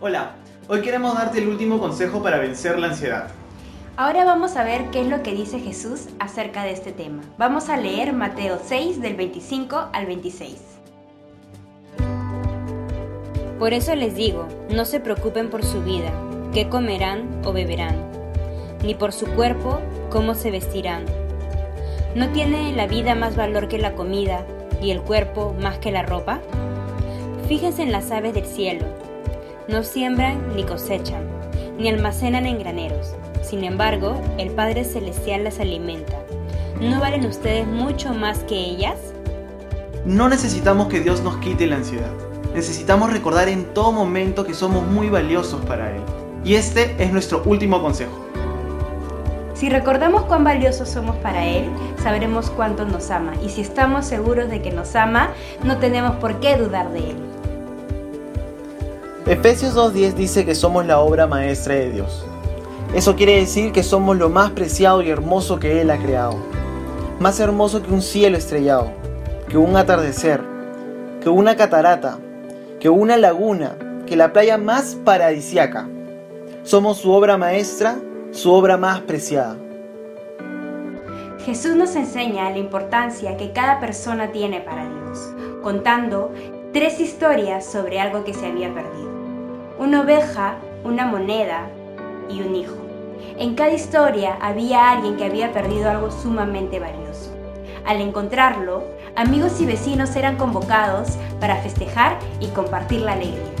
Hola, hoy queremos darte el último consejo para vencer la ansiedad. Ahora vamos a ver qué es lo que dice Jesús acerca de este tema. Vamos a leer Mateo 6 del 25 al 26. Por eso les digo, no se preocupen por su vida, qué comerán o beberán, ni por su cuerpo, cómo se vestirán. ¿No tiene la vida más valor que la comida y el cuerpo más que la ropa? Fíjense en las aves del cielo. No siembran ni cosechan, ni almacenan en graneros. Sin embargo, el Padre Celestial las alimenta. ¿No valen ustedes mucho más que ellas? No necesitamos que Dios nos quite la ansiedad. Necesitamos recordar en todo momento que somos muy valiosos para Él. Y este es nuestro último consejo. Si recordamos cuán valiosos somos para Él, sabremos cuánto nos ama. Y si estamos seguros de que nos ama, no tenemos por qué dudar de Él. Efesios 2.10 dice que somos la obra maestra de Dios. Eso quiere decir que somos lo más preciado y hermoso que Él ha creado. Más hermoso que un cielo estrellado, que un atardecer, que una catarata, que una laguna, que la playa más paradisiaca. Somos su obra maestra, su obra más preciada. Jesús nos enseña la importancia que cada persona tiene para Dios, contando tres historias sobre algo que se había perdido. Una oveja, una moneda y un hijo. En cada historia había alguien que había perdido algo sumamente valioso. Al encontrarlo, amigos y vecinos eran convocados para festejar y compartir la alegría.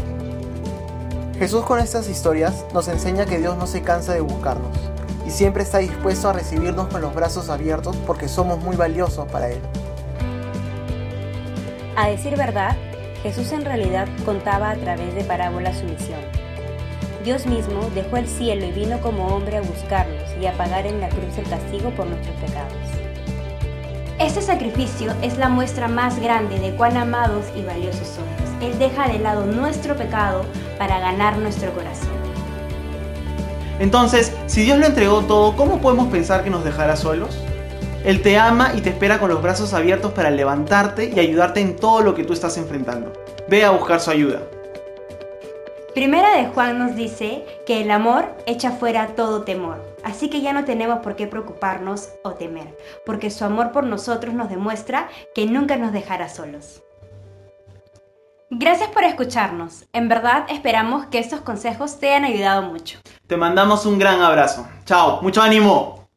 Jesús con estas historias nos enseña que Dios no se cansa de buscarnos y siempre está dispuesto a recibirnos con los brazos abiertos porque somos muy valiosos para Él. A decir verdad, Jesús en realidad contaba a través de parábolas su misión. Dios mismo dejó el cielo y vino como hombre a buscarnos y a pagar en la cruz el castigo por nuestros pecados. Este sacrificio es la muestra más grande de cuán amados y valiosos somos. Él deja de lado nuestro pecado para ganar nuestro corazón. Entonces, si Dios lo entregó todo, ¿cómo podemos pensar que nos dejará solos? Él te ama y te espera con los brazos abiertos para levantarte y ayudarte en todo lo que tú estás enfrentando. Ve a buscar su ayuda. Primera de Juan nos dice que el amor echa fuera todo temor, así que ya no tenemos por qué preocuparnos o temer, porque su amor por nosotros nos demuestra que nunca nos dejará solos. Gracias por escucharnos, en verdad esperamos que estos consejos te hayan ayudado mucho. Te mandamos un gran abrazo. Chao, mucho ánimo.